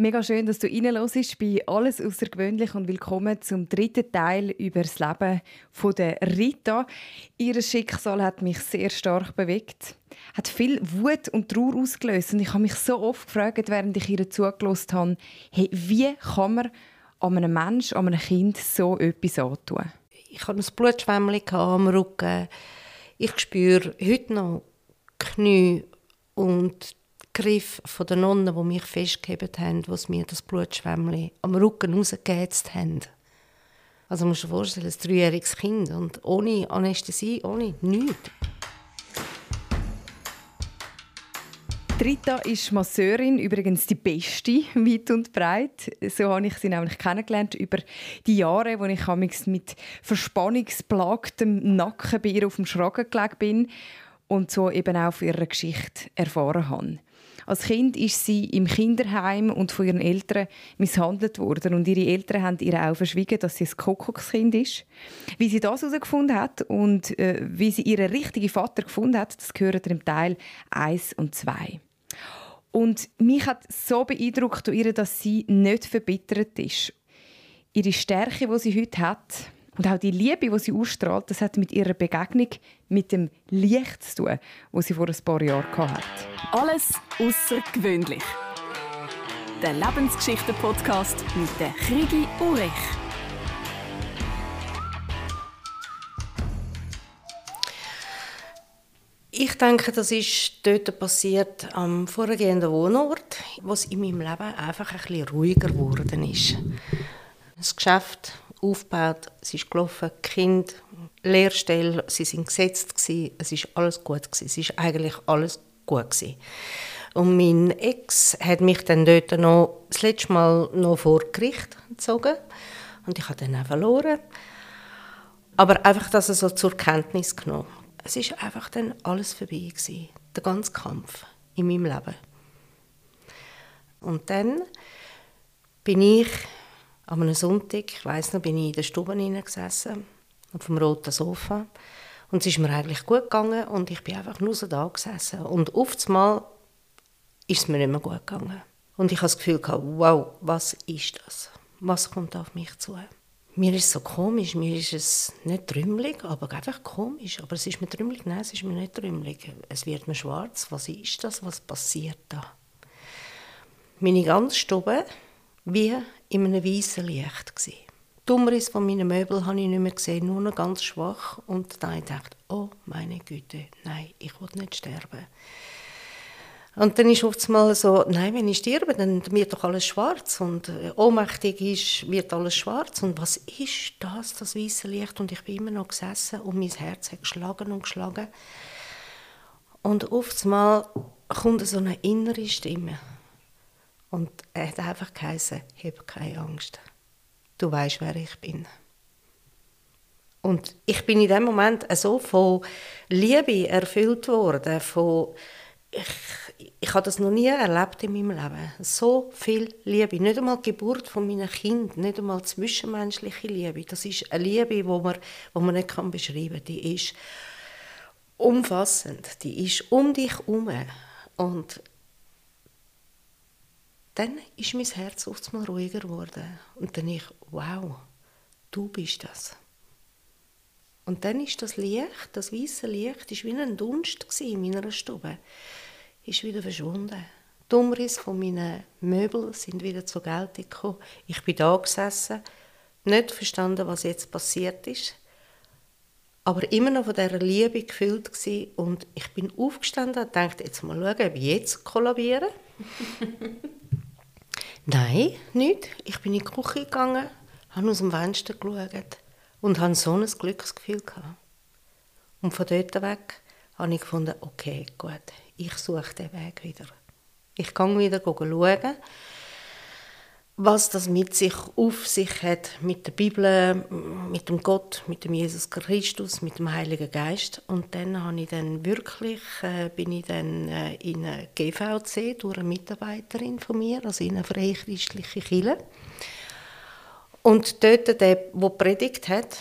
Mega schön, dass du reinhörst bei «Alles außergewöhnlich» und willkommen zum dritten Teil über das Leben von der Rita. Ihr Schicksal hat mich sehr stark bewegt, hat viel Wut und Trauer ausgelöst und ich habe mich so oft gefragt, während ich ihr zugelassen habe, hey, wie kann man an einem Menschen, an einem Kind so etwas antun? Ich hatte ein Blutschwämmchen am Rücken. Ich spüre heute noch Knie und Griff von der Nonnen, die mich festgehalten haben, was mir das Blutschwämmchen am Rücken rausgehetzt haben. Also musst du dir vorstellen, ein dreijähriges Kind und ohne Anästhesie, ohne nichts. Rita ist Masseurin, übrigens die beste, weit und breit. So habe ich sie nämlich kennengelernt über die Jahre, wo ich mit verspannungsplagtem Nacken bei ihr auf dem Schragen gelegen bin und so eben auch von ihrer Geschichte erfahren habe. Als Kind ist sie im Kinderheim und von ihren Eltern misshandelt worden und ihre Eltern haben ihr auch verschwiegen, dass sie ein Kuckuckskind ist. Wie sie das herausgefunden hat und äh, wie sie ihren richtigen Vater gefunden hat, das gehört im Teil 1 und 2. Und mich hat so beeindruckt ihr, dass sie nicht verbittert ist. Ihre Stärke, die sie heute hat, und auch die Liebe, die sie ausstrahlt, das hat mit ihrer Begegnung mit dem Licht zu tun, das sie vor ein paar Jahren hatte. Alles außergewöhnlich. Der Lebensgeschichten-Podcast mit der Krigi Urich. Ich denke, das ist dort passiert am vorhergehenden Wohnort, wo es in meinem Leben einfach ein bisschen ruhiger geworden ist. Das Geschäft aufgebaut, es ist gelaufen, Kinder, Lehrstelle, sie sind gesetzt gewesen, es ist alles gut gewesen, es ist eigentlich alles gut gewesen. Und mein Ex hat mich dann dort noch das letzte Mal noch vor Gericht gezogen und ich habe dann auch verloren. Aber einfach, dass er so zur Kenntnis genommen. Es ist einfach dann alles vorbei gewesen, der ganze Kampf in meinem Leben. Und dann bin ich an einem Sonntag, ich weiss noch, bin ich in der Stube gesessen, auf dem roten Sofa. Und es ist mir eigentlich gut gegangen und ich bin einfach nur so da gesessen. Und einmal ist es mir nicht mehr gut gegangen. Und ich habe das Gefühl gehabt, wow, was ist das? Was kommt auf mich zu? Mir ist es so komisch, mir ist es nicht trümmelig, aber einfach komisch. Aber es ist mir trümmelig, nein, es ist mir nicht trümmelig. Es wird mir schwarz, was ist das, was passiert da? Meine ganze Stube wie in einem weißen Licht. Gewesen. Die Umrisse von meinen Möbeln habe ich nicht mehr gesehen, nur noch ganz schwach. Und dann dachte ich, oh meine Güte, nein, ich will nicht sterben. Und dann ist oft mal so, nein, wenn ich sterbe, dann wird doch alles schwarz und äh, ohnmächtig ist, wird alles schwarz. Und was ist das, das weiße Licht? Und ich bin immer noch gesessen und mein Herz hat geschlagen und geschlagen. Und oft mal kommt so eine innere Stimme und er hat einfach geheißen, hab keine Angst. Du weißt, wer ich bin. Und ich bin in dem Moment so von Liebe erfüllt worden, von ich, ich habe das noch nie erlebt in meinem Leben. So viel Liebe. Nicht einmal die Geburt von meinem Kind, nicht einmal zwischenmenschliche Liebe. Das ist eine Liebe, die man, die man nicht beschreiben kann. Die ist umfassend. Die ist um dich herum. Und dann ist mein Herz oft mal ruhiger geworden. Und dann ich, wow, du bist das. Und dann ist das Licht, das weiße Licht, ist wie ein Dunst in meiner Stube, ist wieder verschwunden. Die Umrisse von meinen Möbeln sind wieder zur Geltung gekommen. Ich bin da gesessen, nicht verstanden, was jetzt passiert ist, aber immer noch von dieser Liebe gefüllt gewesen. und ich bin aufgestanden und dachte, jetzt mal schauen, ob ich jetzt kollabiere. Nein, nicht. Ich bin in die Küche gegangen, habe aus dem Fenster geschaut und hatte so ein Glücksgefühl. Und von dort weg habe ich gefunden, okay, gut, ich suche den Weg wieder. Ich gehe wieder schauen, was das mit sich auf sich hat, mit der Bibel, mit dem Gott, mit dem Jesus Christus, mit dem Heiligen Geist. Und dann habe ich dann wirklich, äh, bin ich dann äh, in eine GVC durch eine Mitarbeiterin von mir, also in eine freichristliche Kirche. Und dort, der, der predigt hat,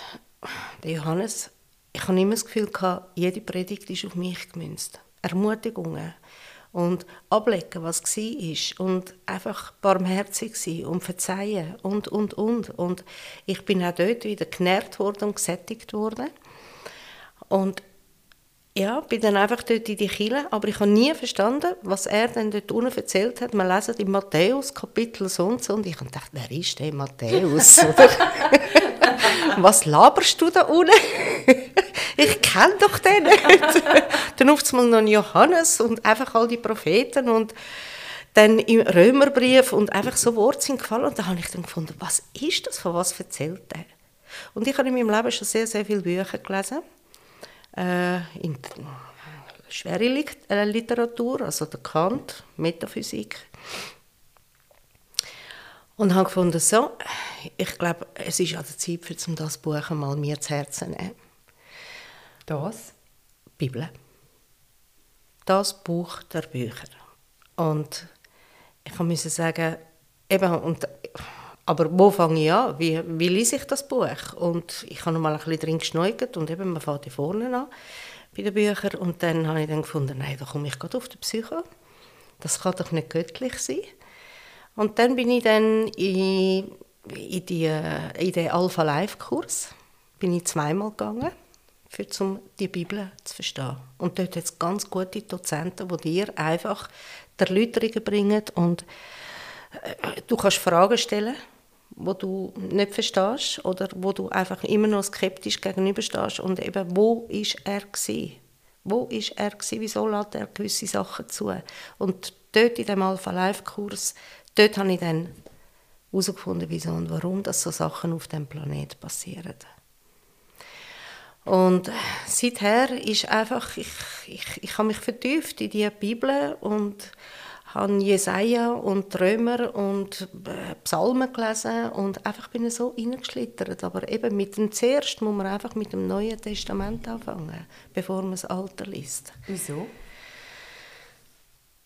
der Johannes, ich habe immer das Gefühl gehabt, jede Predigt ist auf mich gemünzt. Ermutigungen und ablegen, was war und einfach barmherzig sein und verzeihen und, und, und. Und ich bin auch dort wieder genährt worden und gesättigt worden. Und ja, bin dann einfach dort in die Kille, aber ich habe nie verstanden, was er dann dort unten erzählt hat. Man lesen in Matthäus Kapitel so und so und ich habe gedacht, wer ist der Matthäus? was laberst du da unten? ich kenne doch den nicht. dann auf einmal noch Johannes und einfach all die Propheten und dann im Römerbrief und einfach so Worte sind gefallen und da habe ich dann gefunden, was ist das, von was erzählt er? Und ich habe in meinem Leben schon sehr, sehr viele Bücher gelesen äh, in schwere äh, Literatur, also der Kant, Metaphysik. Und habe gefunden, so, ich glaube, es ist an der Zeit, für um das Buch einmal mir zu Herzen zu nehmen. Das? Bibel. Das Buch der Bücher. Und ich musste sagen, eben, und aber wo fange ich an? Wie, wie lese ich das Buch? Und ich habe noch mal ein bisschen drin geschneugert und eben, man fängt vorne an bei den Büchern. Und dann habe ich dann gefunden, nein, da komme ich gerade auf die Psycho. Das kann doch nicht göttlich sein. Und dann bin ich dann in, in, den Alpha Life Kurs bin ich zweimal gegangen, für zum die Bibel zu verstehen. Und dort hat es ganz gute Dozenten, die dir einfach die Erläuterungen bringen und äh, du kannst Fragen stellen wo du nicht verstehst oder wo du einfach immer noch skeptisch gegenüberstehst und eben, wo ist er gewesen? Wo ist er gewesen? Wieso lässt er gewisse Sachen zu? Und dort in dem Alpha Life Kurs, dort habe ich dann herausgefunden, wieso und warum dass so Sachen auf dem Planet passieren. Und seither ist einfach, ich, ich, ich habe mich vertieft in die Bibel und habe Jesaja und Römer und äh, Psalmen gelesen und einfach bin ich so reingeschlittert. Aber eben mit dem zuerst muss man einfach mit dem Neuen Testament anfangen, bevor man das Alte liest. Wieso?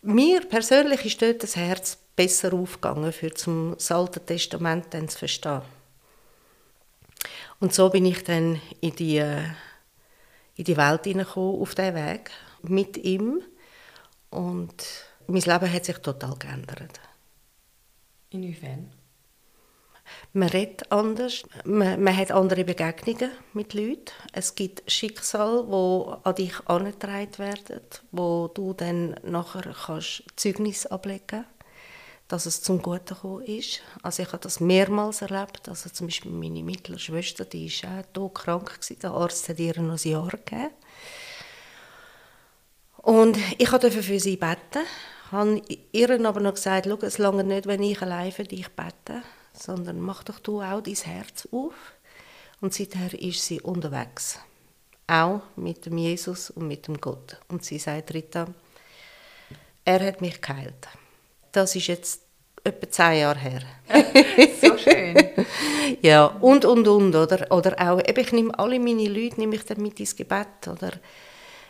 Mir persönlich ist dort das Herz besser aufgegangen, für zum das Alte Testament dann zu verstehen. Und so bin ich dann in die, äh, in die Welt hineingekommen, auf diesen Weg, mit ihm. Und mein Leben hat sich total geändert. Inwiefern? Man redet anders, man, man, hat andere Begegnungen mit Leuten. Es gibt Schicksale, die an dich angetragen werden, wo du dann nachher kannst Zeugnis ablegen kannst, dass es zum Guten gekommen ist. Also ich habe das mehrmals erlebt. Also zum Beispiel meine mittlere Schwester, die war auch krank. Der Arzt hat ihr noch ein Jahr gegeben. Und ich durfte für sie beten habe ihr aber noch gesagt, Schau, es lange nicht, wenn ich allein für dich bete, sondern mach doch du auch dein Herz auf. Und seither ist sie unterwegs. Auch mit dem Jesus und mit dem Gott. Und sie sagt, Rita, er hat mich geheilt. Das ist jetzt etwa zehn Jahre her. so schön. ja, und, und, und. Oder, oder auch, ich nehme alle meine Leute nehme ich dann mit ins Gebet. Oder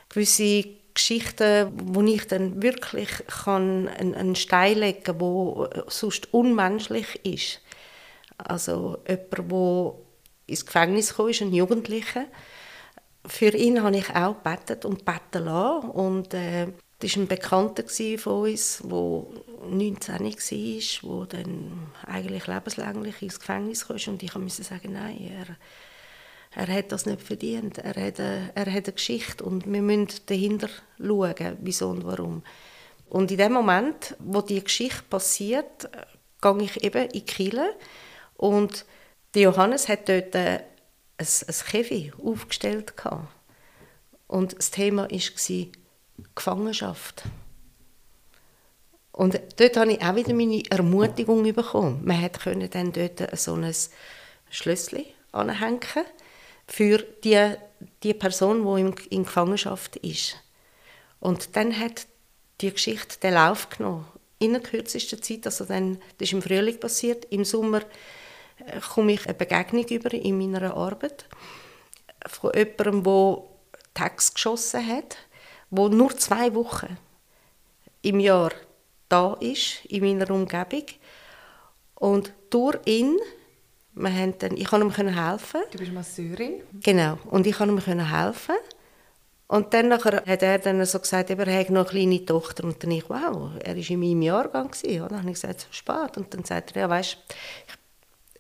gewisse Geschichten, wo ich dann wirklich kann einen, Stein legen kann, wo sonst unmenschlich ist. Also jemand, der ins Gefängnis gekommen ist, ein Jugendlicher. Für ihn habe ich auch gebetet und beten lassen. Und äh, das war ein Bekannter von uns, der 19 war, der dann eigentlich lebenslänglich ins Gefängnis kam. Und ich musste sagen, nein, er er hat das nicht verdient. Er hat, eine, er hat eine Geschichte und wir müssen dahinter schauen, wieso und warum. Und in dem Moment, wo die Geschichte passiert, gehe ich eben in Kirche und Johannes hat dort ein, ein Käfi aufgestellt. Und das Thema war Gefangenschaft. Und dort habe ich auch wieder meine Ermutigung bekommen. Man konnte dann dort so ein Schlüssel anhängen für die, die Person, die in, Gefangenschaft ist. Und dann hat die Geschichte den Lauf genommen. In der kürzesten Zeit, also dann, das ist im Frühling passiert, im Sommer äh, komme ich eine Begegnung über in meiner Arbeit von jemandem, der Text geschossen hat, wo nur zwei Wochen im Jahr da ist, in meiner Umgebung. Und durch ihn wir haben dann, ich konnte ihm helfen. Du bist Masseurin? Genau. Und ich konnte ihm helfen. Und dann nachher hat er dann so gesagt, er hätte noch eine kleine Tochter. Und dann ich, wow, er war in meinem Jahrgang. Gewesen? Dann habe ich gesagt, so spät. Und dann sagt er, ja, weißt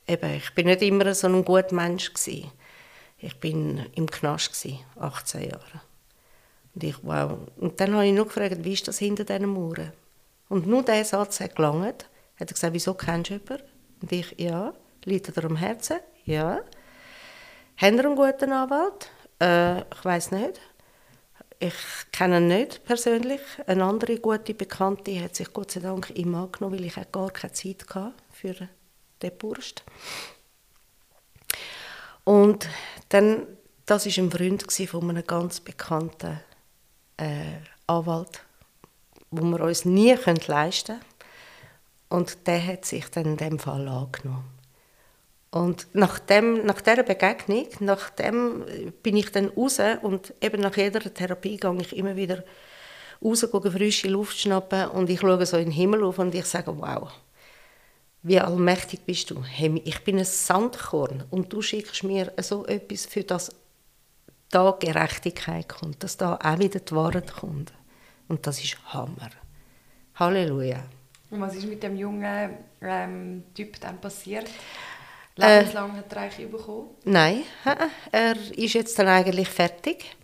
ich, eben, ich bin nicht immer so ein guter Mensch. Gewesen. Ich bin im Knast, gewesen, 18 Jahre. Und ich, wow. Und dann habe ich noch gefragt, wie ist das hinter diesen Mauern? Und nur dieser Satz hat gelangt. Hat er gesagt, wieso kennst du jemanden? Und ich, ja. Liegt er am Herzen? Ja. Haben Sie einen guten Anwalt? Äh, ich weiß nicht. Ich kenne ihn nicht persönlich. Eine andere gute Bekannte hat sich Gott sei Dank ihm angenommen, weil ich gar keine Zeit hatte für den Burst. Und dann, das war ein Freund von einem ganz bekannten äh, Anwalt, wo wir uns nie leisten können. Und der hat sich dann in dem Fall angenommen. Und nach, dem, nach dieser Begegnung, nach dem bin ich dann raus und eben nach jeder Therapie gehe ich immer wieder raus, gehe frische Luft schnappen und ich schaue so in den Himmel auf und ich sage, wow, wie allmächtig bist du. Hey, ich bin ein Sandkorn und du schickst mir so etwas, für das da Gerechtigkeit kommt, dass da auch wieder die Wahrheit kommt. Und das ist Hammer. Halleluja. Und was ist mit dem jungen ähm, Typ dann passiert? Lebenslang äh, hat er eigentlich bekommen? Nein, er ist jetzt dann eigentlich fertig.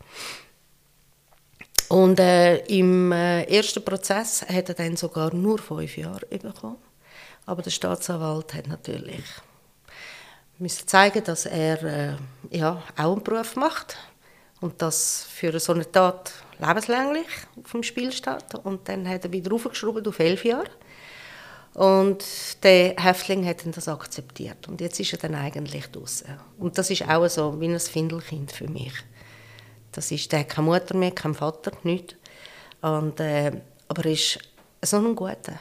Und äh, im äh, ersten Prozess hat er dann sogar nur fünf Jahre bekommen. Aber der Staatsanwalt hat natürlich müssen zeigen, dass er äh, ja, auch einen Beruf macht und das für so eine Tat lebenslänglich auf dem Spiel steht. Und dann hat er wieder aufgeschraubt auf elf Jahre. Und der Häftling hat das akzeptiert. Und jetzt ist er dann eigentlich draußen. Und das ist auch so wie ein Findelkind für mich. Das ist, der hat keine Mutter mehr, kein Vater, nichts. Und, äh, aber er ist so ein guter.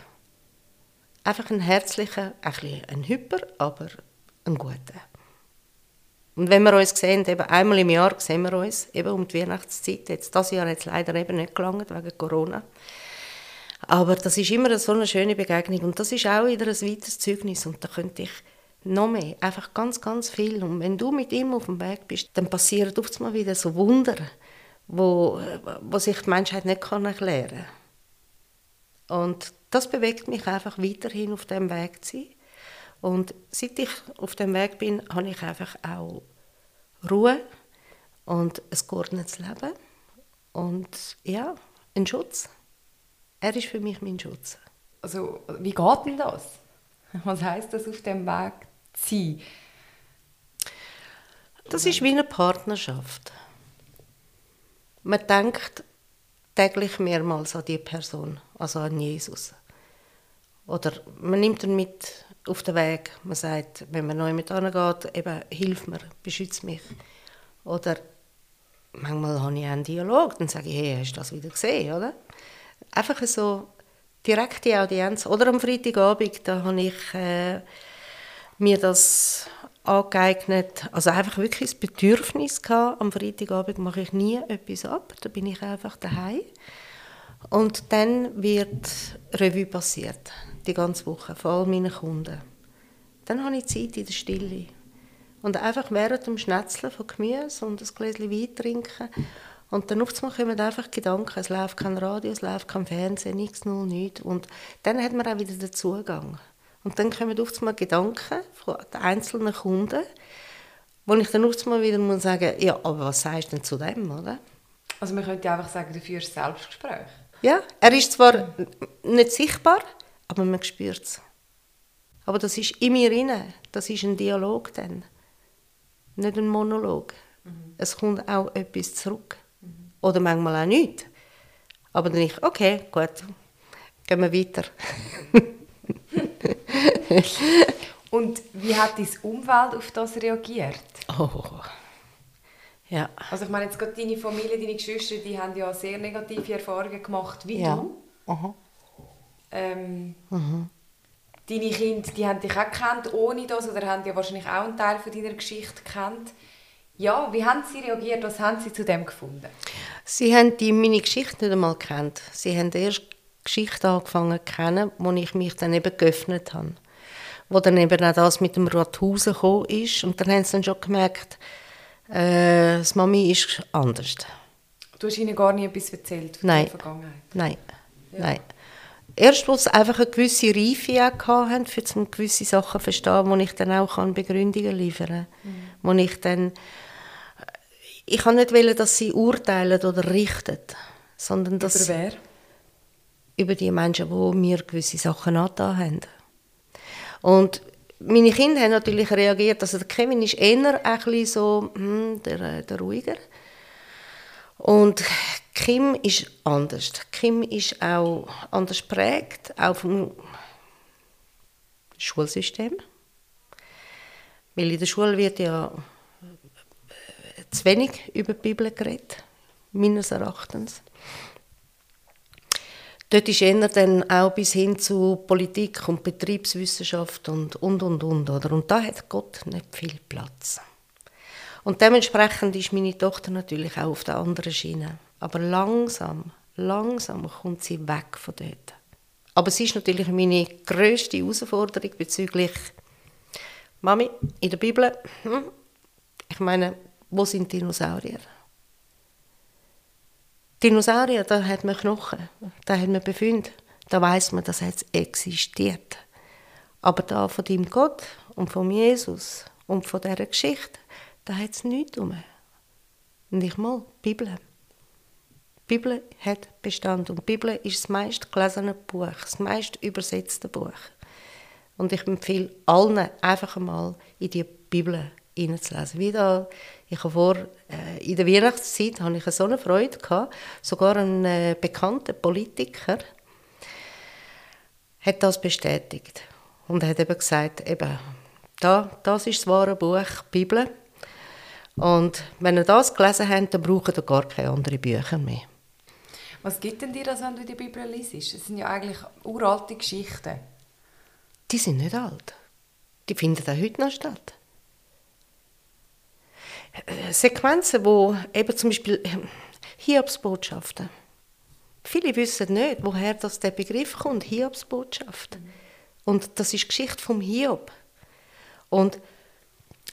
Einfach ein herzlicher, ein, ein Hyper, aber ein guter. Und wenn wir uns sehen, eben einmal im Jahr sehen wir uns, eben um die Weihnachtszeit. Jetzt, das Jahr hat es leider eben nicht gelangt, wegen Corona. Aber das ist immer so eine schöne Begegnung und das ist auch wieder ein weiteres Zeugnis und da könnte ich noch mehr, einfach ganz, ganz viel. Und wenn du mit ihm auf dem Weg bist, dann passieren oft mal wieder so Wunder, wo, wo sich die Menschheit nicht erklären kann. Und das bewegt mich einfach weiterhin auf dem Weg zu sein. Und seit ich auf dem Weg bin, habe ich einfach auch Ruhe und ein geordnetes Leben und ja, einen Schutz. Er ist für mich mein Schutz. Also, wie geht denn das? Was heißt das, auf dem Weg zu sein? Das ist wie eine Partnerschaft. Man denkt täglich mehrmals an die Person, also an Jesus. Oder man nimmt ihn mit auf den Weg. Man sagt, wenn man neu mit angeht, eben, hilf mir, beschütze mich. Oder manchmal habe ich einen Dialog, dann sage ich, hey, hast du das wieder gesehen, oder? Einfach so direkte Audienz. Oder am Freitagabend, da habe ich äh, mir das angeeignet, also einfach wirklich das Bedürfnis gehabt, am Freitagabend mache ich nie etwas ab, da bin ich einfach daheim. Und dann wird Revue passiert, die ganze Woche, vor all meinen Kunden. Dann habe ich Zeit in der Stille. Und einfach während dem Schnetzeln von Gemüse und ein Gläschen Wein trinken und dann oft kommen einfach Gedanken, es läuft kein Radio, es läuft kein Fernsehen, nichts, null, nichts. Und dann hat man auch wieder den Zugang. Und dann kommen oft mal Gedanken von den einzelnen Kunden, wo ich dann oft mal wieder muss sagen, ja, aber was sagst du denn zu dem, oder? Also man könnte einfach sagen, du führst Selbstgespräch. Ja, er ist zwar nicht sichtbar, aber man spürt es. Aber das ist in mir rein. Das ist ein Dialog dann. Nicht ein Monolog. Mhm. Es kommt auch etwas zurück. Oder manchmal auch nicht. Aber dann ich, okay, gut, gehen wir weiter. Und wie hat dein Umfeld auf das reagiert? Oh, ja. Also ich meine, jetzt gerade deine Familie, deine Geschwister, die haben ja sehr negative Erfahrungen gemacht, wie ja. du. Aha. Ähm, mhm. Deine Kinder, die haben dich auch gekannt ohne das oder haben ja wahrscheinlich auch einen Teil von deiner Geschichte gekannt. Ja, wie haben sie reagiert? Was haben sie zu dem gefunden? Sie haben die meine Geschichte nicht einmal gekannt. Sie haben erst die Geschichte angefangen zu kennen, wo ich mich dann eben geöffnet habe. Wo dann eben auch das mit dem Rathausen gekommen ist. Und dann haben sie dann schon gemerkt, äh, das Mami ist anders. Du hast ihnen gar nie etwas erzählt von Nein. der Vergangenheit? Nein, nein. Erst, als sie einfach eine gewisse Reife hatten, für gewisse Sachen zu verstehen, wo ich dann auch Begründungen liefern kann. Wo ich dann... Ich kann nicht wollen, dass sie urteilen oder richten, sondern dass... Über wer? über die Menschen, die mir gewisse Sachen angetan haben. Und meine Kinder haben natürlich reagiert, also der Kevin ist eher ein bisschen so hm, der, äh, der ruhiger. Und Kim ist anders. Kim ist auch anders prägt, auch vom Schulsystem. Weil in der Schule wird ja zu wenig über die Bibel geredet, meines Erachtens. Dort ist eher dann auch bis hin zu Politik und Betriebswissenschaft und, und, und, und. Oder? Und da hat Gott nicht viel Platz. Und dementsprechend ist meine Tochter natürlich auch auf der anderen Schiene. Aber langsam, langsam kommt sie weg von dort. Aber sie ist natürlich meine grösste Herausforderung bezüglich Mami, in der Bibel, hm, ich meine, wo sind Dinosaurier? Dinosaurier, da hat man Knochen, da hat man Befunde, da weiß man, dass es existiert. Aber da von deinem Gott und von Jesus und von dieser Geschichte, da hat es nichts um. Nicht mal die Bibel. Die Bibel hat Bestand und die Bibel ist das meist gelesene Buch, das meist übersetzte Buch. Und ich empfehle allen einfach einmal in die Bibel hineinzulesen. Wie da, ich habe vor, äh, in der Weihnachtszeit hatte ich so eine Freude gehabt, sogar ein äh, bekannter Politiker hat das bestätigt und hat eben gesagt, eben, da, das ist das wahre Buch, die Bibel. Und wenn ihr das gelesen habt, dann braucht ihr gar keine anderen Bücher mehr. Was gibt denn dir das, wenn du die Bibel liest? Es sind ja eigentlich uralte Geschichten. Die sind nicht alt. Die finden auch heute noch statt. Sequenzen, wo eben zum Beispiel ähm, Hiobsbotschaften. Viele wissen nicht, woher das der Begriff kommt, Hiobsbotschaft. Und das ist die Geschichte vom Hiob. Und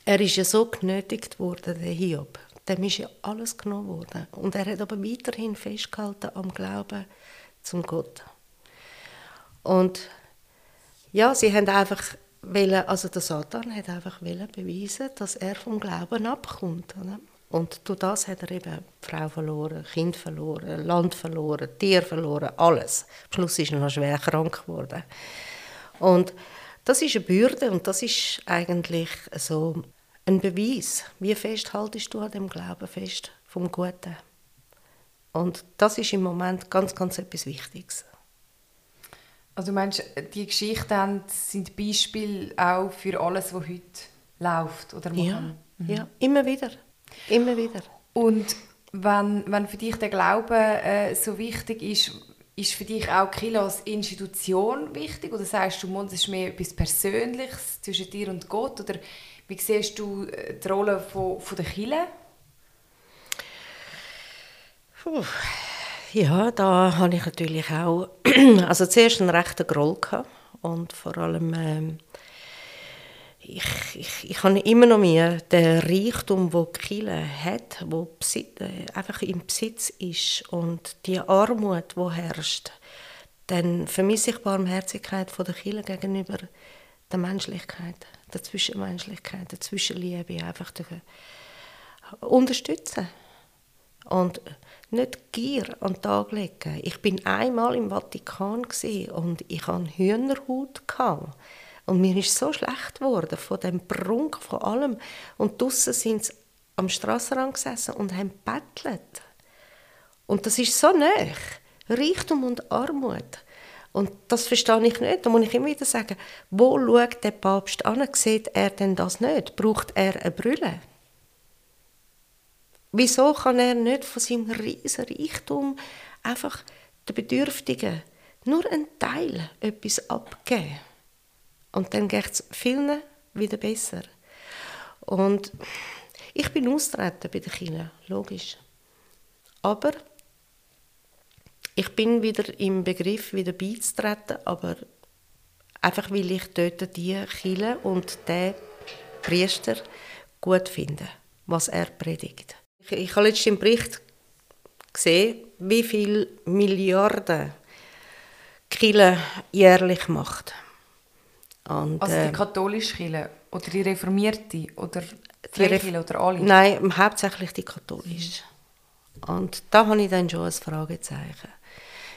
er ist ja so genötigt worden, der Hiob. Dem ist ja alles genommen worden. Und er hat aber weiterhin festgehalten am Glauben zum Gott. Und ja, sie haben einfach wollen, also der Satan hat einfach wollen beweisen, dass er vom Glauben abkommt. Oder? Und durch das hat er eben Frau verloren, Kind verloren, Land verloren, Tier verloren, alles. Am Schluss ist er noch schwer krank geworden. Und das ist eine Bürde und das ist eigentlich so ein Beweis. Wie fest haltest du an dem Glauben fest vom Guten? Und das ist im Moment ganz, ganz etwas Wichtiges. Also du meinst, die Geschichten sind Beispiele auch für alles, was heute läuft oder ja, kann. ja, immer wieder, immer wieder. Und wenn, wenn für dich der Glaube äh, so wichtig ist, ist für dich auch Kilo als Institution wichtig? Oder sagst du, es ist mehr etwas Persönliches zwischen dir und Gott? Oder wie siehst du äh, die Rolle von, von der Kirche? Puh. Ja, da habe ich natürlich auch also zuerst einen rechten Groll gehabt und vor allem ähm, ich, ich, ich habe immer noch mehr den Reichtum, wo Kirche hat, wo Besitz, äh, einfach im Besitz ist und die Armut, wo herrscht, dann vermisse ich Barmherzigkeit von der Kirche gegenüber der Menschlichkeit, der Zwischenmenschlichkeit, der Zwischenliebe, einfach der, unterstützen. Und nicht Gier an den Tag legen. Ich bin einmal im Vatikan und ich hatte Hühnerhaut. Und mir ist so schlecht geworden von dem Prunk, von allem. Und draussen sind sie am Strassenrand gesessen und haben bettelt. Und das ist so nah. Reichtum und Armut. Und das verstehe ich nicht. Da muss ich immer wieder sagen, wo schaut der Papst an? Sieht er denn das nicht? Braucht er eine Brille? Wieso kann er nicht von seinem riesen Reichtum einfach den Bedürftigen nur einen Teil etwas abgeben? Und dann geht es vielen wieder besser. Und ich bin austreten bei den Kindern, logisch. Aber ich bin wieder im Begriff, wieder beizutreten, aber einfach, weil ich dort die Kirche und den Priester gut finde, was er predigt. Ich, ich habe letztens im Bericht gesehen, wie viele Milliarden Kille jährlich macht. Und, also die äh, katholische Kirche oder die reformierte oder die Kirche oder alle? Nein, hauptsächlich die katholische. Und da habe ich dann schon ein Fragezeichen.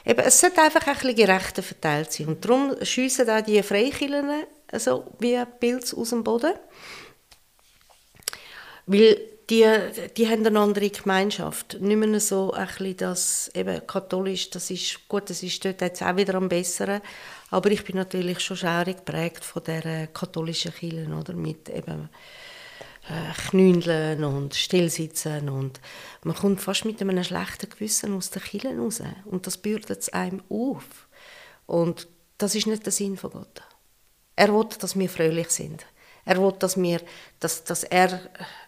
Eben, es sollte einfach ein bisschen gerechter verteilt sein. Und darum schiessen auch die Freikirchen so wie Pilz aus dem Boden. Weil die, die haben eine andere Gemeinschaft. Nicht mehr so ein das, eben katholisch, das ist gut, das ist dort jetzt auch wieder am Besseren. Aber ich bin natürlich schon schaurig geprägt von der katholischen Kirche, oder? Mit eben äh, Knündeln und Stillsitzen und man kommt fast mit einem schlechten Gewissen aus der Kirche raus. Und das bürdet es einem auf. Und das ist nicht der Sinn von Gott. Er will, dass wir fröhlich sind. Er will, dass, wir, dass, dass er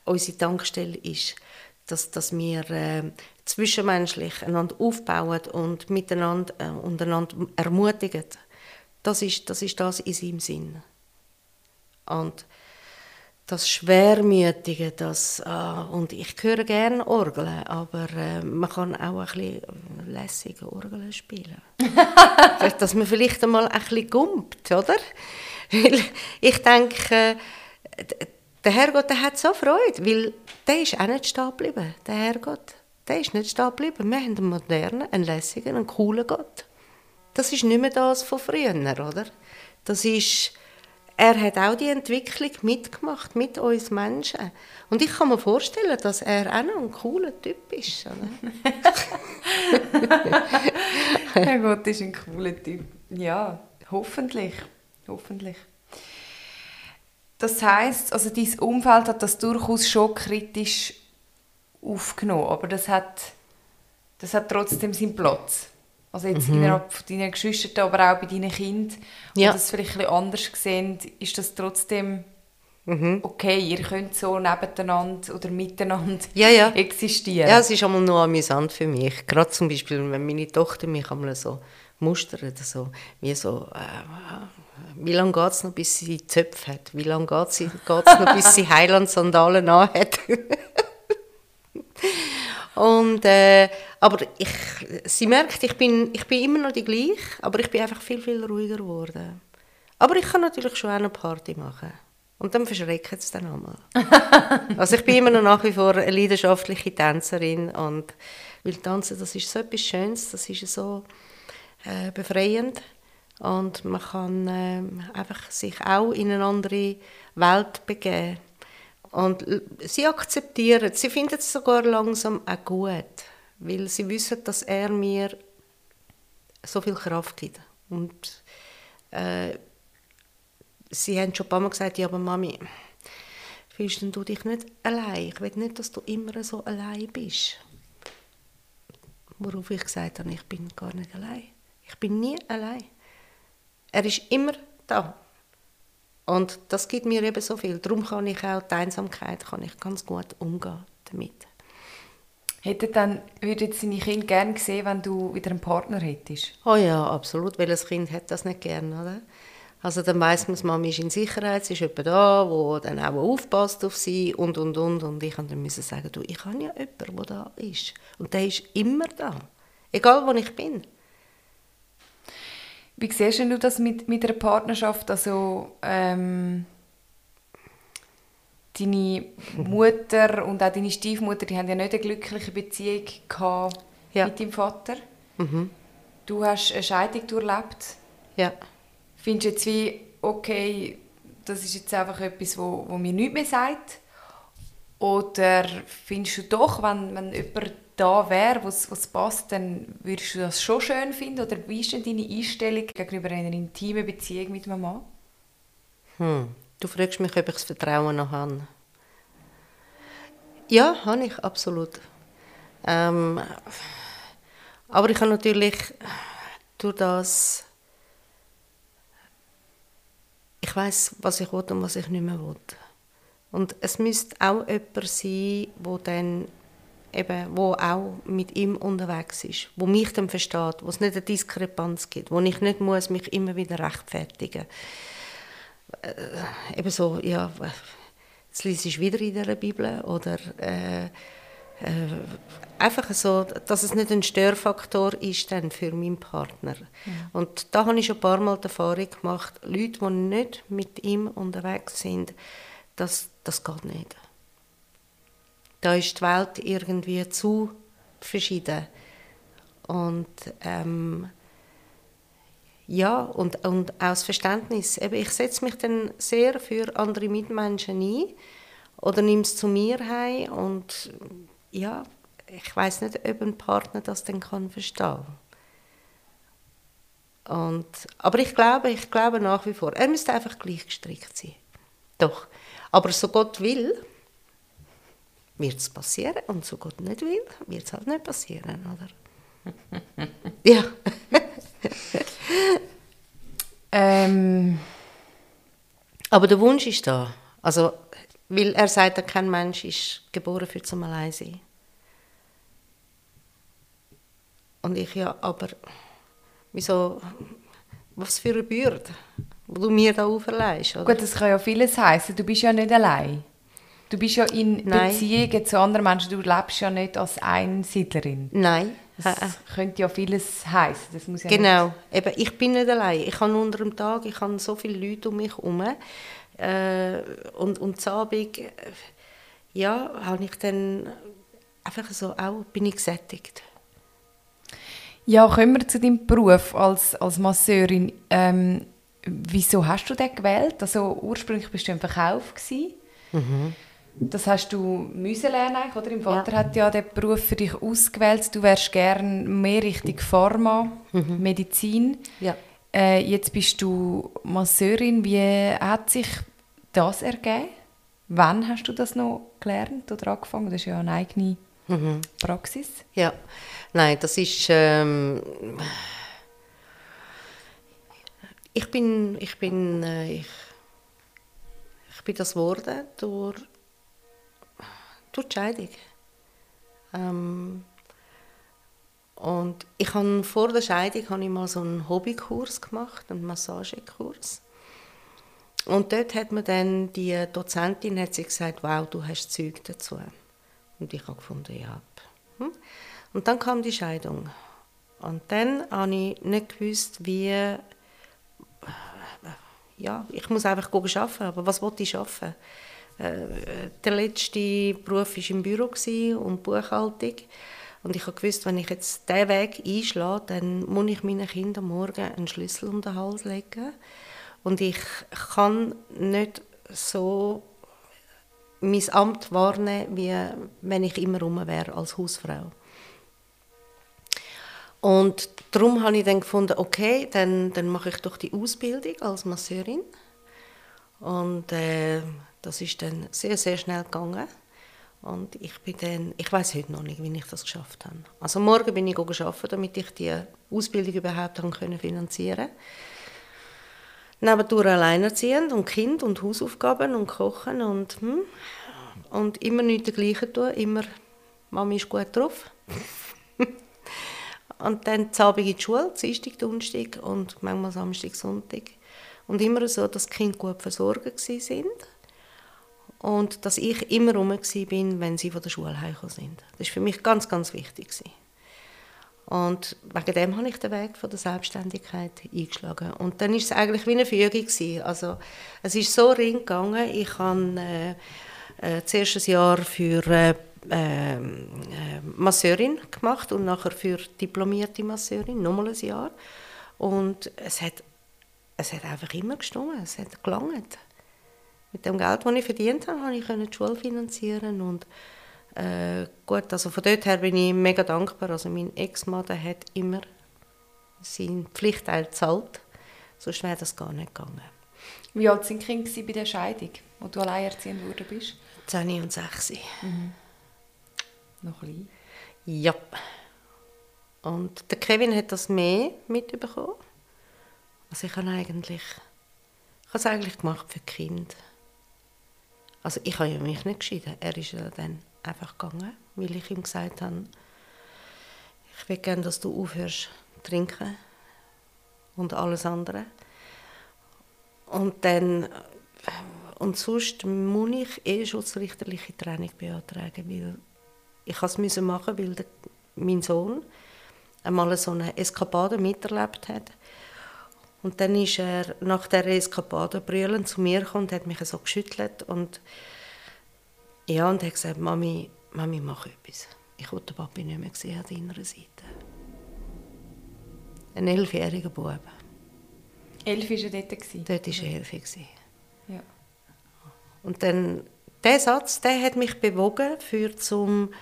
unsere Tankstelle ist. Dass, dass wir äh, zwischenmenschlich einander aufbauen und miteinander äh, untereinander ermutigen. Das ist, das ist das in seinem Sinn. Und das Schwermütige, das, ah, und ich höre gerne Orgeln, aber äh, man kann auch ein bisschen lässige Orgeln spielen. dass man vielleicht einmal ein bisschen gumpt, oder? Weil ich denke, der Herrgott der hat so Freude, weil der ist auch nicht stehen geblieben, der Herrgott. Der ist nicht stehen geblieben. Wir haben einen modernen, einen lässigen, einen coolen Gott. Das ist nicht mehr das von früher, oder? Das ist, er hat auch die Entwicklung mitgemacht mit uns Menschen. Und ich kann mir vorstellen, dass er auch noch ein cooler Typ ist. Herr Gott ist ein cooler Typ. Ja, hoffentlich hoffentlich. Das heißt, also dein Umfeld hat das durchaus schon kritisch aufgenommen, aber das hat, das hat trotzdem seinen Platz. Also jetzt mhm. innerhalb von deinen Geschwistern, aber auch bei deinen Kindern, die ja. das vielleicht ein bisschen anders sehen, ist das trotzdem mhm. okay, ihr könnt so nebeneinander oder miteinander ja, ja. existieren. Ja, es ist einmal nur amüsant für mich. Gerade zum Beispiel, wenn meine Tochter mich einmal so mustert, so, wie so, äh, wie lange geht es noch, bis sie Zöpfe hat? Wie lange geht es noch, bis sie Heiland-Sandalen hat? Und, äh, aber ich, sie merkt, ich bin, ich bin immer noch die gleiche, aber ich bin einfach viel, viel ruhiger geworden. Aber ich kann natürlich schon eine Party machen. Und dann verschreckt es dann einmal. also ich bin immer noch nach wie vor eine leidenschaftliche Tänzerin und weil Tanzen, das ist so etwas Schönes, das ist so äh, befreiend. Und man kann äh, einfach sich auch in eine andere Welt begeben. Und sie akzeptieren, sie finden es sogar langsam auch gut, weil sie wissen, dass er mir so viel Kraft gibt. Und äh, sie haben schon ein paar Mal gesagt, ja, aber Mami, fühlst du dich nicht allein? Ich will nicht, dass du immer so allein bist. Worauf ich gesagt habe, ich bin gar nicht allein. Ich bin nie allein. Er ist immer da. Und das gibt mir eben so viel. Darum kann ich auch die Einsamkeit kann ich ganz gut umgehen damit. Hätte dann, würde jetzt deine Kinder gerne sehen, wenn du wieder einen Partner hättest? Oh ja, absolut. Welches Kind hätte das nicht gerne, oder? Also dann weiss man, Mama ist in Sicherheit, sie ist jemand da, wo dann auch aufpasst auf sie und, und, und. Und ich dann sagen, du, ich habe ja jemanden, der da ist. Und der ist immer da. Egal, wo ich bin. Wie siehst du das mit, mit einer Partnerschaft? Also, ähm, deine Mutter und auch deine Stiefmutter, die haben ja nicht eine glückliche Beziehung gehabt ja. mit deinem Vater. Mhm. Du hast eine Scheidung durchlebt. Ja. Findest du jetzt wie, okay, das ist jetzt einfach etwas, wo, wo mir nichts mehr sagt? Oder findest du doch, wenn, wenn jemand da wäre, was, was passt, dann würdest du das schon schön finden? Oder wie ist denn deine Einstellung gegenüber einer intimen Beziehung mit einem Mann? Hm. Du fragst mich, ob ich das Vertrauen noch habe. Ja, habe ich, absolut. Ähm, aber ich habe natürlich durch das ich weiß, was ich will und was ich nicht mehr will. Und es müsste auch jemand sein, der dann eben, wo auch mit ihm unterwegs ist, wo mich dann versteht, wo es nicht eine Diskrepanz gibt, wo ich nicht muss mich immer wieder rechtfertigen äh, eben so, ja, jetzt liest ich wieder in der Bibel oder äh, äh, einfach so, dass es nicht ein Störfaktor ist dann für meinen Partner. Mhm. Und da habe ich schon ein paar Mal die Erfahrung gemacht, Leute, die nicht mit ihm unterwegs sind, das, das geht nicht. Da ist die Welt irgendwie zu verschieden. Und ähm, ja, und, und das Verständnis. Eben, ich setze mich dann sehr für andere Mitmenschen ein oder nehme es zu mir heim und ja, ich weiß nicht, ob ein Partner das dann kann verstehen und, aber ich glaube, ich glaube nach wie vor, er müsste einfach gleich gestrickt sein. Doch. Aber so Gott will, wird es passieren. Und so Gott nicht will, wird es halt nicht passieren, oder? ja. ähm. Aber der Wunsch ist da. Also, weil er sagt, kein Mensch ist geboren für zum Alleinsein. Und ich ja, aber wieso, was für eine Bürde, die du mir da auferlegst. Oder? Gut, das kann ja vieles heißen. Du bist ja nicht allein. Du bist ja in Nein. Beziehungen zu anderen Menschen. Du lebst ja nicht als Einsiedlerin. Nein. Das könnte ja vieles heißen. Das muss ja genau. Nicht... Eben, ich bin nicht allein. Ich habe unter dem Tag ich habe so viele Leute um mich herum. Äh, und, und am Abend, äh, ja, habe ich dann einfach so auch, bin ich gesättigt. Ja, kommen wir zu deinem Beruf als, als Masseurin. Ähm, wieso hast du den gewählt? Also ursprünglich bist du im Verkauf. Mhm. Das hast du müssen lernen, oder? Im Vater ja. hat ja den Beruf für dich ausgewählt. Du wärst gerne mehr Richtung Pharma, mhm. Medizin. Ja. Äh, jetzt bist du Masseurin. Wie hat sich das ergeben? Wann hast du das noch gelernt oder angefangen? Das ist ja eine eigene mhm. Praxis. Ja, nein, das ist... Ähm ich bin, ich bin, äh, ich, ich bin das geworden durch die Scheidung. Ähm, und ich habe vor der Scheidung habe ich mal so einen Hobbykurs gemacht, einen Massagekurs. Und dort hat mir dann die Dozentin hat sie gesagt, wow, du hast Zeug dazu. Und ich habe gefunden, ja. Hm? Und dann kam die Scheidung. Und dann habe ich nicht gewusst, wie ja, ich muss einfach arbeiten, aber was wollte ich arbeiten? Äh, der letzte Beruf war im Büro und Buchhaltung. Und ich wusste, wenn ich jetzt diesen Weg einschlage, dann muss ich meinen Kindern morgen einen Schlüssel um den Hals legen. Und ich kann nicht so mein Amt wahrnehmen, wie wenn ich immer rum wäre als Hausfrau. Und darum habe ich dann gefunden, okay, dann, dann mache ich doch die Ausbildung als Masseurin. Und äh, das ist dann sehr, sehr schnell gegangen. Und ich bin dann, ich weiß heute noch nicht, wie ich das geschafft habe. Also morgen bin ich arbeiten, damit ich die Ausbildung überhaupt können finanzieren konnte. Nebendurch alleinerziehend und Kind und Hausaufgaben und Kochen und, hm, und immer nicht das Gleiche tun, immer Mami ist gut drauf. und dann zu Abend in die Schule, Dienstag, Donnerstag und manchmal Samstag, Sonntag. Und immer so, dass die Kinder gut versorgt sind und dass ich immer rum bin, wenn sie von der Schule heimgekommen sind. Das war für mich ganz, ganz wichtig. Und wegen dem habe ich den Weg von der Selbstständigkeit eingeschlagen. Und dann war es eigentlich wie eine Fügung. Also, es ist so ring gegangen. Ich habe äh, äh, zuerst ein Jahr für äh, äh, Masseurin gemacht und nachher für diplomierte Masseurin, nochmal ein Jahr. Und es hat, es hat einfach immer gestimmt, es hat gelangt mit dem Geld, das ich verdient habe, konnte ich die Schule finanzieren und äh, gut, also von dort her bin ich mega dankbar. Also mein Ex-Mann hat immer seinen Pflichtteil gezahlt, sonst wäre das gar nicht gegangen. Wie alt waren die Kinder bei der Scheidung, wo du alleinerziehend geworden bist? 10 und 6. Mhm. Noch klein? Ja. Und der Kevin hat das mehr mitbekommen. Also ich habe eigentlich, ich habe es eigentlich gemacht für Kinder. Also ich habe mich nicht geschieden. Er ist dann einfach gegangen, weil ich ihm gesagt habe, ich will gerne, dass du aufhörst zu trinken und alles andere. Und dann und sonst muss ich eh schutzrichterliche Training beantragen, weil Ich es machen, weil mein Sohn einmal so eine Eskapade miterlebt hat. Und dann ist er nach der Eskapade brüllend zu mir gekommen und hat mich so geschüttelt und ja, und hat gesagt, Mami, Mami, mach etwas. Ich wollte den Papi nicht mehr sehen an deiner Seite. Ein elfjähriger Bub. Elf war er dort? Dort war er elf. Ja. Und dann, der Satz, der hat mich bewogen, für zum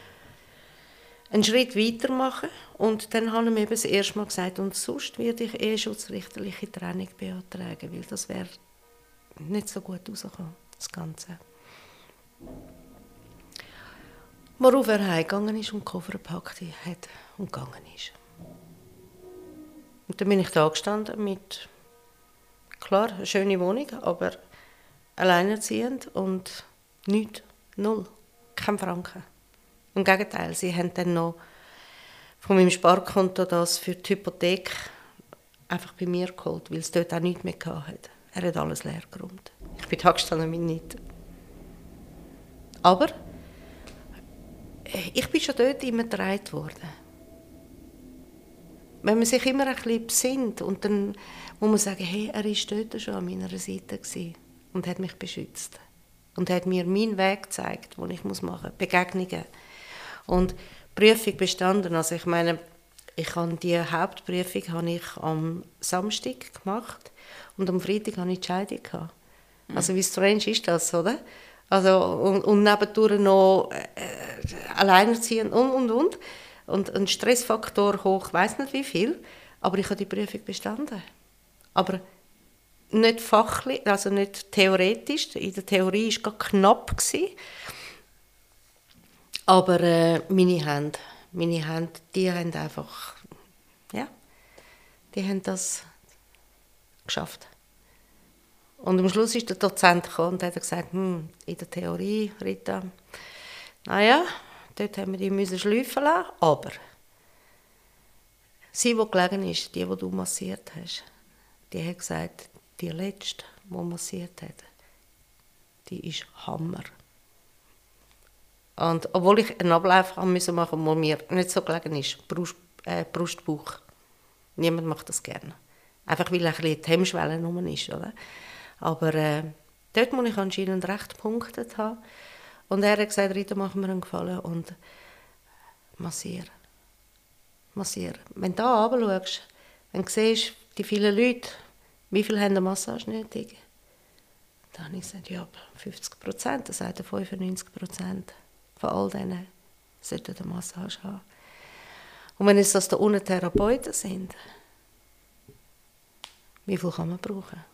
einen Schritt weitermachen. Und dann habe ich mir das erste Mal gesagt, und sonst werde ich eh schutzrichterliche Trennung beantragen, weil das wäre nicht so gut rausgekommen, das Ganze. Worauf er heimgegangen ist und Koffer gepackt hat und gegangen ist. Und dann bin ich da gestanden mit, klar, eine schöne Wohnung, aber alleinerziehend und nichts, null, kein Franken. Im Gegenteil, sie haben dann noch von meinem Sparkonto das für die Hypothek einfach bei mir geholt, weil es dort auch nichts mehr hatte. Er hat alles leer geräumt. Ich bin da gestanden mit nichts. Aber ich bin schon dort immer getragen worden. Wenn man sich immer ein bisschen besinnt und dann muss man sagen, hey, er war dort schon an meiner Seite und hat mich beschützt und hat mir meinen Weg gezeigt, den ich machen muss, Begegnungen. Und Prüfung bestanden, also ich meine, ich habe die Hauptprüfung habe ich am Samstag gemacht und am Freitag hatte ich die Scheidung. Mhm. Also wie strange ist das, oder? Also, und, und nebendurch noch äh, alleinerziehend und, und, und. Und ein Stressfaktor hoch, ich weiß nicht wie viel, aber ich habe die Prüfung bestanden. Aber nicht fachlich, also nicht theoretisch. In der Theorie war es knapp. Gewesen. Aber äh, meine Hände, meine Hände, die haben einfach, ja, die haben das geschafft. Und am Schluss ist der Dozent gekommen und hat gesagt, hm, in der Theorie, Rita, naja, dort haben wir die müssen schleifen lassen, aber sie, die gelegen ist, die, die du massiert hast, die hat gesagt, die letzte, die massiert hat, die ist Hammer. Und obwohl ich einen Ablauf haben müssen machen, wo mir nicht so gelegen ist, Brust, äh, Brustbauch. Niemand macht das gerne. Einfach weil ein bisschen die Hemmschwelle rum ist, oder? Aber äh, dort muss ich anscheinend recht gepunktet haben. Und er hat gesagt, Rita, mach mir einen Gefallen und massier. Massier. Wenn du da runter schaust, dann siehst die vielen Leute, wie viele haben eine Massage nötig? Dann habe ich gesagt, ja, 50 Prozent, das sagt er 95 Prozent von all denen sollten eine Massage haben. Und wenn es das da unten Therapeuten sind, wie viel kann man brauchen?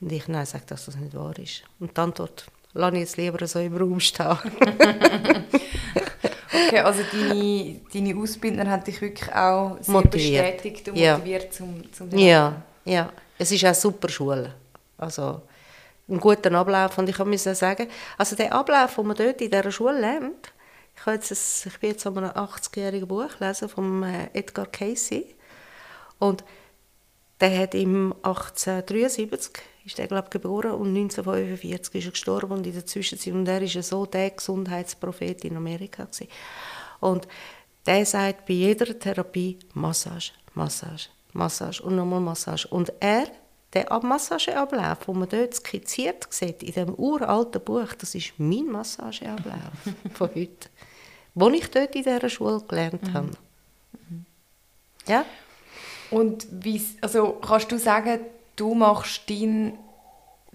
Und ich nein, sage, dass das nicht wahr ist. Und die Antwort lasse ich jetzt lieber so im Raum stehen. okay, also deine, deine Ausbildner haben dich wirklich auch sehr motiviert. bestätigt und ja. motiviert zum, zum Ja, ja. Es ist eine super Schule. Also, einen guten Ablauf. Und ich musste sagen, also der Ablauf, den man dort in dieser Schule lernt, ich, habe jetzt ein, ich bin jetzt an einem 80-jährigen Buch gelesen von äh, Edgar Casey. Und der hat im 1873 ist er, glaube geboren und 1945 ist er gestorben und in der Zwischenzeit und er ist so der Gesundheitsprophet in Amerika gewesen. und der sagt bei jeder Therapie Massage, Massage, Massage und nochmal Massage und er der Massageablauf, den man dort skizziert sieht, in dem uralten Buch, das ist mein Massageablauf von heute, den ich dort in dieser Schule gelernt mhm. habe. Mhm. Ja? Und wie, also kannst du sagen, du machst deinen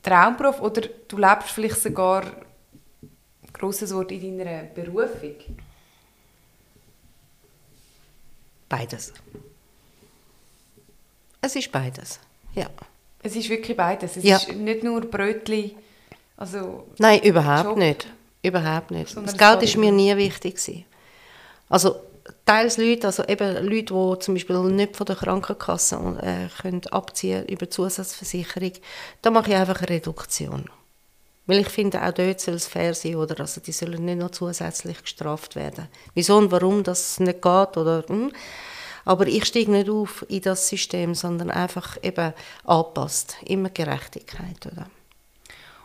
Traumberuf oder du lebst vielleicht sogar grosses Wort in deiner Berufung? Beides. Es ist beides, ja. Es ist wirklich beides. Es ja. ist nicht nur Brötli. Also Nein, überhaupt Job, nicht. Überhaupt nicht. Das Geld ist mir nie wichtig gewesen. Also teils Leute, also eben Leute, die zum Beispiel nicht von der Krankenkasse äh, können abziehen über Zusatzversicherung, da mache ich einfach eine Reduktion. Weil ich finde, auch dort soll es fair sein, oder? Also die sollen nicht noch zusätzlich gestraft werden. Wieso und warum das nicht geht, oder... Hm? Aber ich steige nicht auf in das System, sondern einfach eben anpasst. Immer Gerechtigkeit. Oder?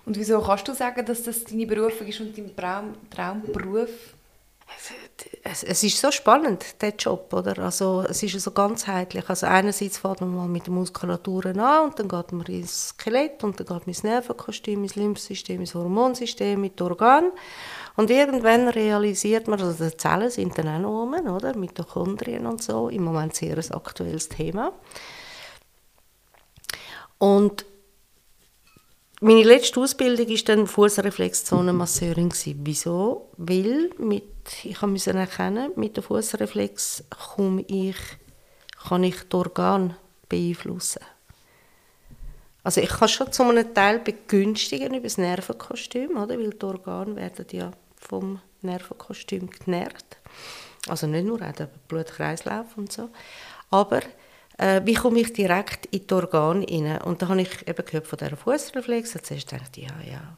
Und wieso kannst du sagen, dass das deine Berufung ist und dein Traum, Traumberuf? Es, es, ist so spannend, der Job, oder? Also, es ist so ganzheitlich. Also einerseits fährt man mal mit der Muskulatur an und dann geht man ins Skelett und dann geht man ins Nervenkostüm, ins Lymphsystem, ins Hormonsystem, mit Organ. Und irgendwann realisiert man, also die Zellen sind dann auch noch rum, oder? Mitochondrien und so. Im Moment sehr ein aktuelles Thema. Und meine letzte Ausbildung war dann Fußreflexzonenmasseurin. Wieso? Weil mit, ich musste erkennen, mit dem Fußreflex ich, kann ich die Organe beeinflussen. Also ich kann schon zu einem Teil begünstigen über das Nervenkostüm, oder? weil die Organe werden ja vom Nervenkostüm genährt. Also nicht nur auch der Blutkreislauf und so. Aber äh, wie komme ich direkt in die Organe rein? Und da habe ich eben gehört von dieser Fußreflex. Zuerst dachte ich, ja, ja.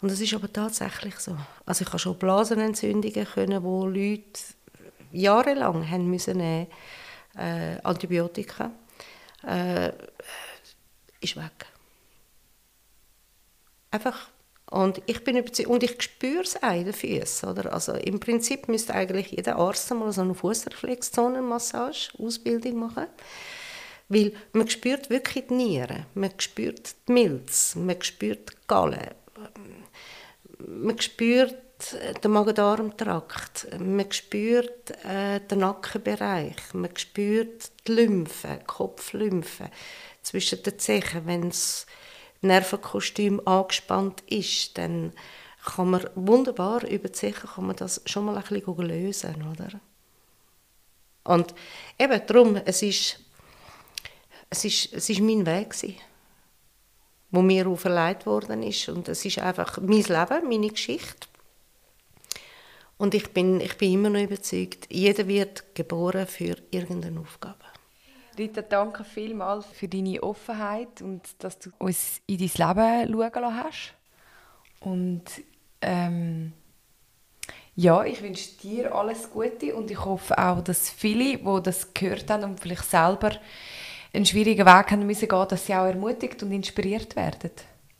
Und das ist aber tatsächlich so. Also ich habe schon Blasenentzündungen können, wo Leute jahrelang haben müssen äh, Antibiotika, äh, ist weg. Einfach und ich bin und ich spüre es auch in den Füßen. Oder? Also im Prinzip müsste eigentlich jeder Arzt mal so eine Fußreflexzonenmassage, Ausbildung machen. Weil man spürt wirklich die Nieren, man spürt die Milz, man spürt die Galle, man spürt den Magen-Darm-Trakt, man spürt äh, den Nackenbereich, man spürt die Lymphe, die Kopflymphe zwischen den Zehen, wenn es Nervenkostüm angespannt ist, dann kann man wunderbar über die Sache kann man das schon mal ein bisschen lösen, oder? Und eben darum, es ist, es ist, es ist mein Weg gewesen, wo mir auferlegt worden ist und es ist einfach mein Leben, meine Geschichte. Und ich bin, ich bin immer noch überzeugt, jeder wird geboren für irgendeine Aufgabe. Rita, danke vielmals für deine Offenheit und dass du uns in dein Leben schauen lassen hast. Und ähm, ja, ich wünsche dir alles Gute und ich hoffe auch, dass viele, die das gehört haben und vielleicht selber einen schwierigen Weg haben müssen gehen, dass sie auch ermutigt und inspiriert werden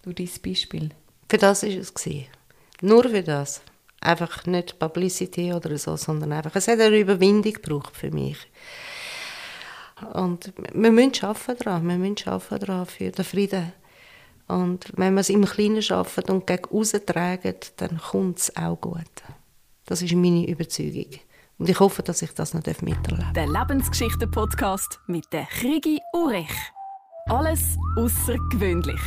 durch dein Beispiel. Für das war es. Nur für das. Einfach nicht Publicity oder so, sondern einfach, es hat eine Überwindung gebraucht für mich. Und wir müssen arbeiten daran, wir müssen arbeiten daran für den Frieden. Und wenn wir es im Kleinen schaffen und gegen außen tragen, dann kommt es auch gut. Das ist meine Überzeugung. Und ich hoffe, dass ich das noch miterleben darf. Der Lebensgeschichten-Podcast mit der Krigi Urech. Alles außergewöhnlich.